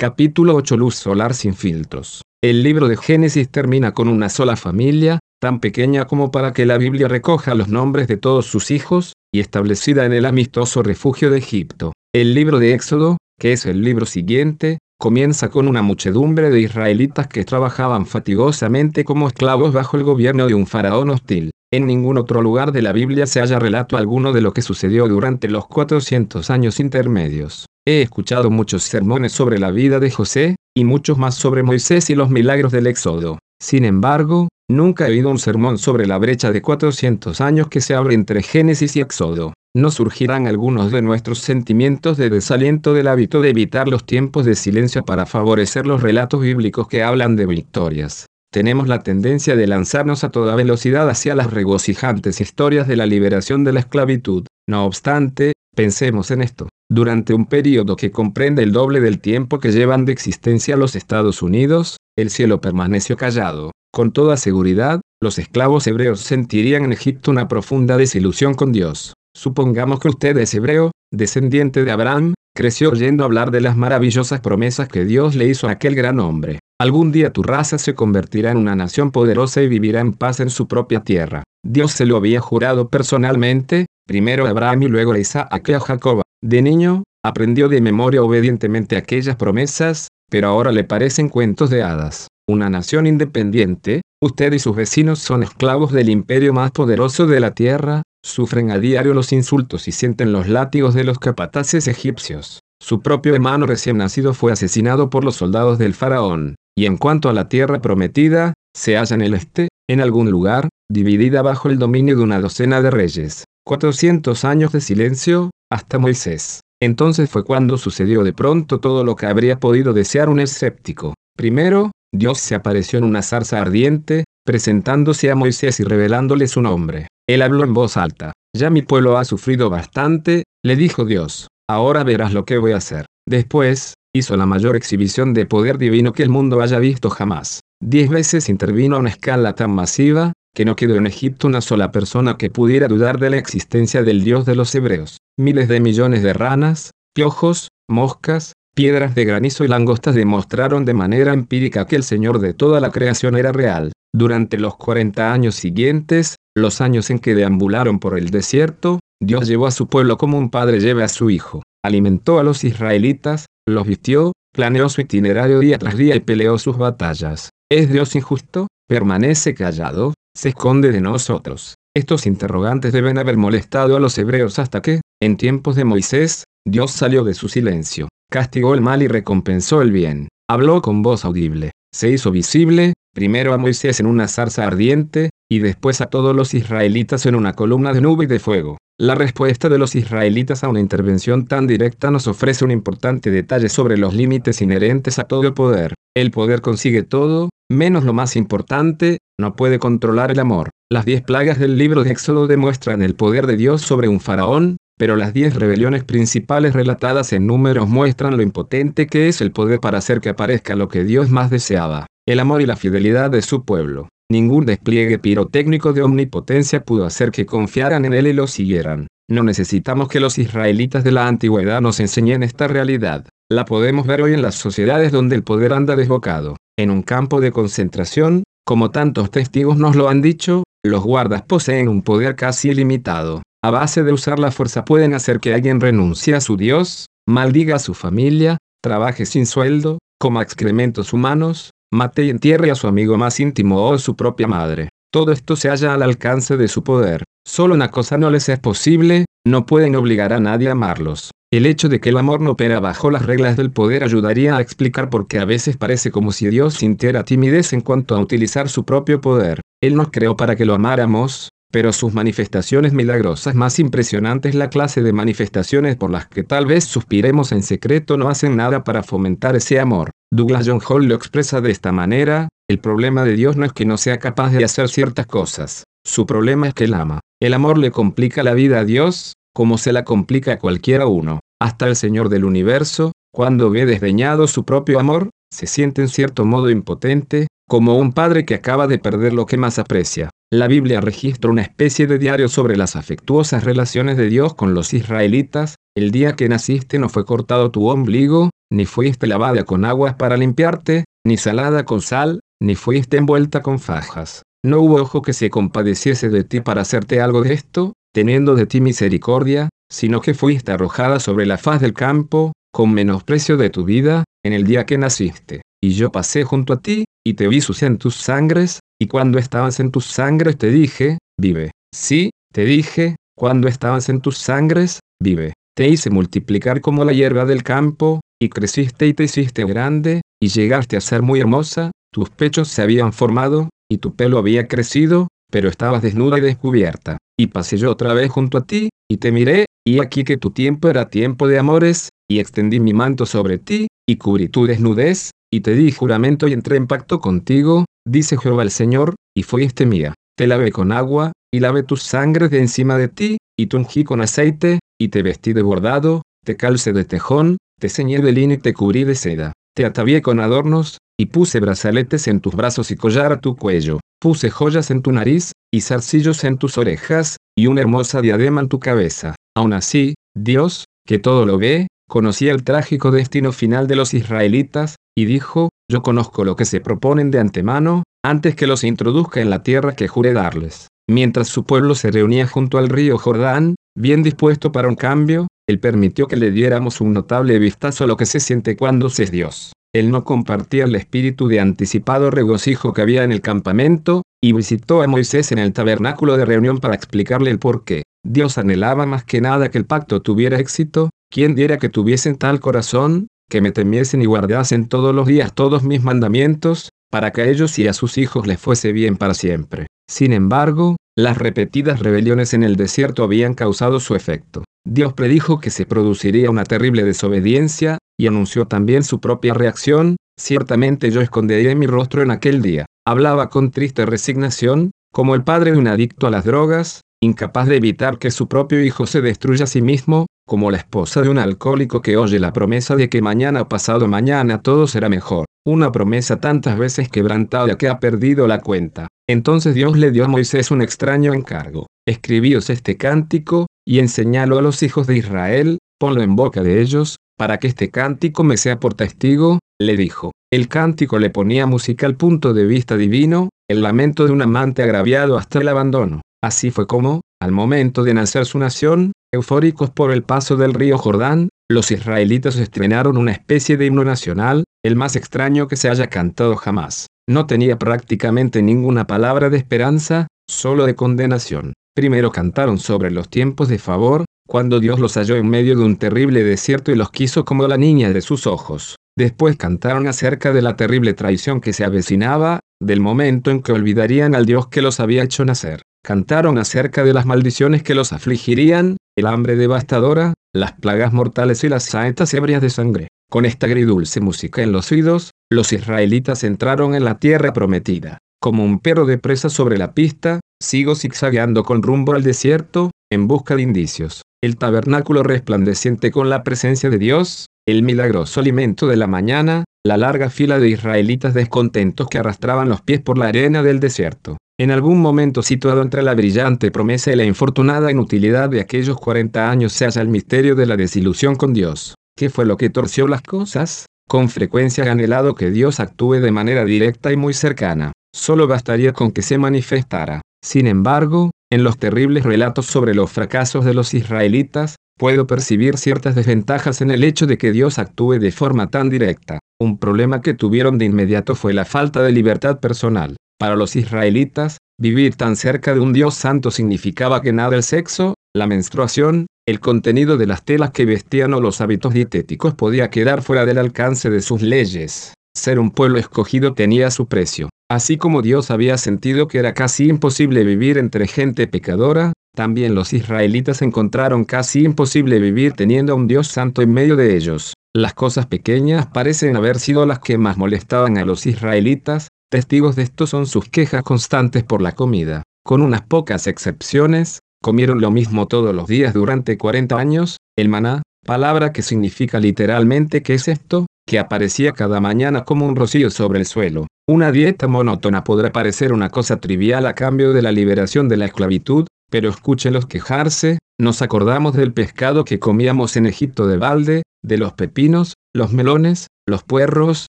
Capítulo 8 Luz solar sin filtros. El libro de Génesis termina con una sola familia, tan pequeña como para que la Biblia recoja los nombres de todos sus hijos, y establecida en el amistoso refugio de Egipto. El libro de Éxodo, que es el libro siguiente, comienza con una muchedumbre de israelitas que trabajaban fatigosamente como esclavos bajo el gobierno de un faraón hostil. En ningún otro lugar de la Biblia se halla relato alguno de lo que sucedió durante los 400 años intermedios. He escuchado muchos sermones sobre la vida de José, y muchos más sobre Moisés y los milagros del Éxodo. Sin embargo, nunca he oído un sermón sobre la brecha de 400 años que se abre entre Génesis y Éxodo. No surgirán algunos de nuestros sentimientos de desaliento del hábito de evitar los tiempos de silencio para favorecer los relatos bíblicos que hablan de victorias. Tenemos la tendencia de lanzarnos a toda velocidad hacia las regocijantes historias de la liberación de la esclavitud. No obstante, pensemos en esto. Durante un periodo que comprende el doble del tiempo que llevan de existencia los Estados Unidos, el cielo permaneció callado. Con toda seguridad, los esclavos hebreos sentirían en Egipto una profunda desilusión con Dios. Supongamos que usted es hebreo, descendiente de Abraham, creció oyendo hablar de las maravillosas promesas que Dios le hizo a aquel gran hombre. Algún día tu raza se convertirá en una nación poderosa y vivirá en paz en su propia tierra. Dios se lo había jurado personalmente, primero a Abraham y luego a Isaac y a Jacob. De niño, aprendió de memoria obedientemente aquellas promesas, pero ahora le parecen cuentos de hadas. Una nación independiente, usted y sus vecinos son esclavos del imperio más poderoso de la tierra, sufren a diario los insultos y sienten los látigos de los capataces egipcios. Su propio hermano recién nacido fue asesinado por los soldados del faraón, y en cuanto a la tierra prometida, se halla en el este, en algún lugar, dividida bajo el dominio de una docena de reyes. 400 años de silencio, hasta Moisés. Entonces fue cuando sucedió de pronto todo lo que habría podido desear un escéptico. Primero, Dios se apareció en una zarza ardiente, presentándose a Moisés y revelándole su nombre. Él habló en voz alta. Ya mi pueblo ha sufrido bastante, le dijo Dios. Ahora verás lo que voy a hacer. Después, hizo la mayor exhibición de poder divino que el mundo haya visto jamás. Diez veces intervino a una escala tan masiva, que no quedó en Egipto una sola persona que pudiera dudar de la existencia del Dios de los hebreos. Miles de millones de ranas, piojos, moscas, piedras de granizo y langostas demostraron de manera empírica que el Señor de toda la creación era real. Durante los 40 años siguientes, los años en que deambularon por el desierto, Dios llevó a su pueblo como un padre lleva a su hijo. Alimentó a los israelitas, los vistió, planeó su itinerario día tras día y peleó sus batallas. ¿Es Dios injusto? Permanece callado, se esconde de nosotros. Estos interrogantes deben haber molestado a los hebreos hasta que, en tiempos de Moisés, Dios salió de su silencio, castigó el mal y recompensó el bien. Habló con voz audible, se hizo visible, primero a Moisés en una zarza ardiente, y después a todos los israelitas en una columna de nube y de fuego. La respuesta de los israelitas a una intervención tan directa nos ofrece un importante detalle sobre los límites inherentes a todo el poder. El poder consigue todo, menos lo más importante, no puede controlar el amor. Las diez plagas del libro de Éxodo demuestran el poder de Dios sobre un faraón, pero las diez rebeliones principales relatadas en números muestran lo impotente que es el poder para hacer que aparezca lo que Dios más deseaba, el amor y la fidelidad de su pueblo. Ningún despliegue pirotécnico de omnipotencia pudo hacer que confiaran en él y lo siguieran. No necesitamos que los israelitas de la antigüedad nos enseñen esta realidad. La podemos ver hoy en las sociedades donde el poder anda desbocado. En un campo de concentración, como tantos testigos nos lo han dicho, los guardas poseen un poder casi ilimitado. A base de usar la fuerza pueden hacer que alguien renuncie a su Dios, maldiga a su familia, trabaje sin sueldo, coma excrementos humanos, mate y entierre a su amigo más íntimo o a su propia madre. Todo esto se halla al alcance de su poder. Solo una cosa no les es posible, no pueden obligar a nadie a amarlos. El hecho de que el amor no opera bajo las reglas del poder ayudaría a explicar por qué a veces parece como si Dios sintiera timidez en cuanto a utilizar su propio poder. Él nos creó para que lo amáramos, pero sus manifestaciones milagrosas más impresionantes, la clase de manifestaciones por las que tal vez suspiremos en secreto, no hacen nada para fomentar ese amor. Douglas John Hall lo expresa de esta manera, el problema de Dios no es que no sea capaz de hacer ciertas cosas, su problema es que él ama. El amor le complica la vida a Dios, como se la complica a cualquiera uno. Hasta el Señor del universo, cuando ve desdeñado su propio amor, se siente en cierto modo impotente, como un padre que acaba de perder lo que más aprecia. La Biblia registra una especie de diario sobre las afectuosas relaciones de Dios con los israelitas. El día que naciste no fue cortado tu ombligo, ni fuiste lavada con aguas para limpiarte, ni salada con sal, ni fuiste envuelta con fajas. No hubo ojo que se compadeciese de ti para hacerte algo de esto, teniendo de ti misericordia, sino que fuiste arrojada sobre la faz del campo, con menosprecio de tu vida, en el día que naciste. Y yo pasé junto a ti, y te vi sucia en tus sangres, y cuando estabas en tus sangres te dije, vive. Sí, te dije, cuando estabas en tus sangres, vive. Te hice multiplicar como la hierba del campo, y creciste y te hiciste grande, y llegaste a ser muy hermosa, tus pechos se habían formado, y tu pelo había crecido, pero estabas desnuda y descubierta. Y pasé yo otra vez junto a ti, y te miré, y aquí que tu tiempo era tiempo de amores, y extendí mi manto sobre ti, y cubrí tu desnudez, y te di juramento y entré en pacto contigo, dice Jehová el Señor, y fuiste mía. Te lavé con agua, y lavé tus sangres de encima de ti, y te ungí con aceite, y te vestí de bordado, te calcé de tejón, te ceñí de lino y te cubrí de seda. Te atavié con adornos, y puse brazaletes en tus brazos y collar a tu cuello. Puse joyas en tu nariz, y zarcillos en tus orejas, y una hermosa diadema en tu cabeza. Aún así, Dios, que todo lo ve, conocía el trágico destino final de los israelitas, y dijo, yo conozco lo que se proponen de antemano, antes que los introduzca en la tierra que juré darles. Mientras su pueblo se reunía junto al río Jordán, bien dispuesto para un cambio, él permitió que le diéramos un notable vistazo a lo que se siente cuando se es Dios. Él no compartía el espíritu de anticipado regocijo que había en el campamento, y visitó a Moisés en el tabernáculo de reunión para explicarle el por qué. Dios anhelaba más que nada que el pacto tuviera éxito, quien diera que tuviesen tal corazón, que me temiesen y guardasen todos los días todos mis mandamientos, para que a ellos y a sus hijos les fuese bien para siempre. Sin embargo, las repetidas rebeliones en el desierto habían causado su efecto. Dios predijo que se produciría una terrible desobediencia, y anunció también su propia reacción, ciertamente yo escondería mi rostro en aquel día. Hablaba con triste resignación, como el padre de un adicto a las drogas, incapaz de evitar que su propio hijo se destruya a sí mismo, como la esposa de un alcohólico que oye la promesa de que mañana o pasado mañana todo será mejor, una promesa tantas veces quebrantada que ha perdido la cuenta. Entonces Dios le dio a Moisés un extraño encargo. Escribíos este cántico, y enseñalo a los hijos de Israel, ponlo en boca de ellos, para que este cántico me sea por testigo, le dijo. El cántico le ponía música al punto de vista divino, el lamento de un amante agraviado hasta el abandono. Así fue como, al momento de nacer su nación, eufóricos por el paso del río Jordán, los israelitas estrenaron una especie de himno nacional, el más extraño que se haya cantado jamás. No tenía prácticamente ninguna palabra de esperanza, solo de condenación. Primero cantaron sobre los tiempos de favor, cuando Dios los halló en medio de un terrible desierto y los quiso como la niña de sus ojos. Después cantaron acerca de la terrible traición que se avecinaba, del momento en que olvidarían al Dios que los había hecho nacer. Cantaron acerca de las maldiciones que los afligirían, el hambre devastadora, las plagas mortales y las saetas ebrias de sangre. Con esta agridulce música en los oídos, los israelitas entraron en la tierra prometida. Como un perro de presa sobre la pista, sigo zigzagueando con rumbo al desierto, en busca de indicios. El tabernáculo resplandeciente con la presencia de Dios, el milagroso alimento de la mañana, la larga fila de israelitas descontentos que arrastraban los pies por la arena del desierto. En algún momento situado entre la brillante promesa y la infortunada inutilidad de aquellos 40 años se halla el misterio de la desilusión con Dios. ¿Qué fue lo que torció las cosas? Con frecuencia ha anhelado que Dios actúe de manera directa y muy cercana. Solo bastaría con que se manifestara. Sin embargo, en los terribles relatos sobre los fracasos de los israelitas, puedo percibir ciertas desventajas en el hecho de que Dios actúe de forma tan directa. Un problema que tuvieron de inmediato fue la falta de libertad personal. Para los israelitas, vivir tan cerca de un Dios santo significaba que nada el sexo, la menstruación, el contenido de las telas que vestían o los hábitos dietéticos podía quedar fuera del alcance de sus leyes. Ser un pueblo escogido tenía su precio. Así como Dios había sentido que era casi imposible vivir entre gente pecadora, también los israelitas encontraron casi imposible vivir teniendo a un Dios santo en medio de ellos. Las cosas pequeñas parecen haber sido las que más molestaban a los israelitas, Testigos de esto son sus quejas constantes por la comida. Con unas pocas excepciones, comieron lo mismo todos los días durante 40 años, el maná, palabra que significa literalmente ¿qué es esto? que aparecía cada mañana como un rocío sobre el suelo. Una dieta monótona podrá parecer una cosa trivial a cambio de la liberación de la esclavitud, pero escúchenlos quejarse, nos acordamos del pescado que comíamos en Egipto de balde, de los pepinos, los melones, los puerros,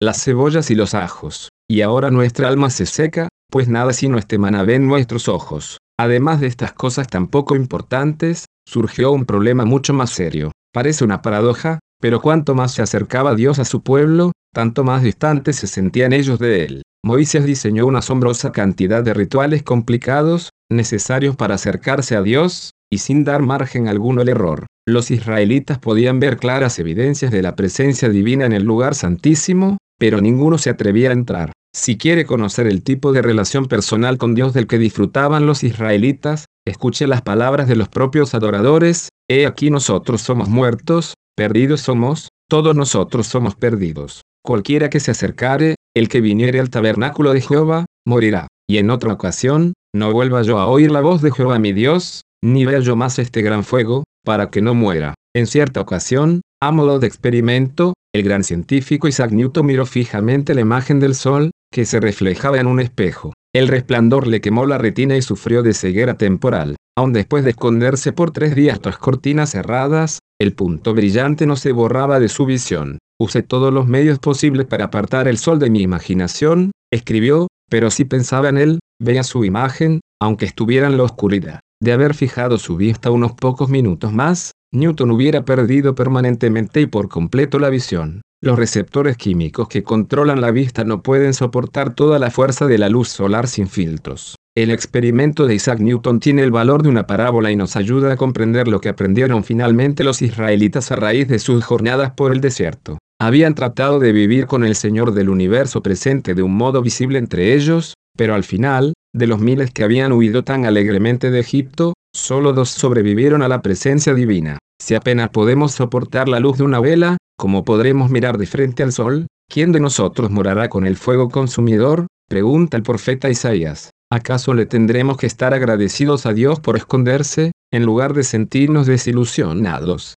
las cebollas y los ajos. Y ahora nuestra alma se seca, pues nada sino este maná ven nuestros ojos. Además de estas cosas tan poco importantes, surgió un problema mucho más serio. Parece una paradoja, pero cuanto más se acercaba Dios a su pueblo, tanto más distantes se sentían ellos de él. Moisés diseñó una asombrosa cantidad de rituales complicados, necesarios para acercarse a Dios, y sin dar margen alguno al error. Los israelitas podían ver claras evidencias de la presencia divina en el lugar santísimo, pero ninguno se atrevía a entrar. Si quiere conocer el tipo de relación personal con Dios del que disfrutaban los israelitas, escuche las palabras de los propios adoradores, He aquí nosotros somos muertos, perdidos somos, todos nosotros somos perdidos. Cualquiera que se acercare, el que viniere al tabernáculo de Jehová, morirá. Y en otra ocasión, no vuelva yo a oír la voz de Jehová mi Dios, ni vea yo más este gran fuego, para que no muera. En cierta ocasión, a modo de experimento, el gran científico Isaac Newton miró fijamente la imagen del sol, que se reflejaba en un espejo. El resplandor le quemó la retina y sufrió de ceguera temporal. Aun después de esconderse por tres días tras cortinas cerradas, el punto brillante no se borraba de su visión. Usé todos los medios posibles para apartar el sol de mi imaginación, escribió, pero si pensaba en él, veía su imagen, aunque estuviera en la oscuridad. De haber fijado su vista unos pocos minutos más, Newton hubiera perdido permanentemente y por completo la visión. Los receptores químicos que controlan la vista no pueden soportar toda la fuerza de la luz solar sin filtros. El experimento de Isaac Newton tiene el valor de una parábola y nos ayuda a comprender lo que aprendieron finalmente los israelitas a raíz de sus jornadas por el desierto. Habían tratado de vivir con el Señor del universo presente de un modo visible entre ellos, pero al final, de los miles que habían huido tan alegremente de Egipto, Solo dos sobrevivieron a la presencia divina. Si apenas podemos soportar la luz de una vela, ¿cómo podremos mirar de frente al sol? ¿Quién de nosotros morará con el fuego consumidor? Pregunta el profeta Isaías. ¿Acaso le tendremos que estar agradecidos a Dios por esconderse, en lugar de sentirnos desilusionados?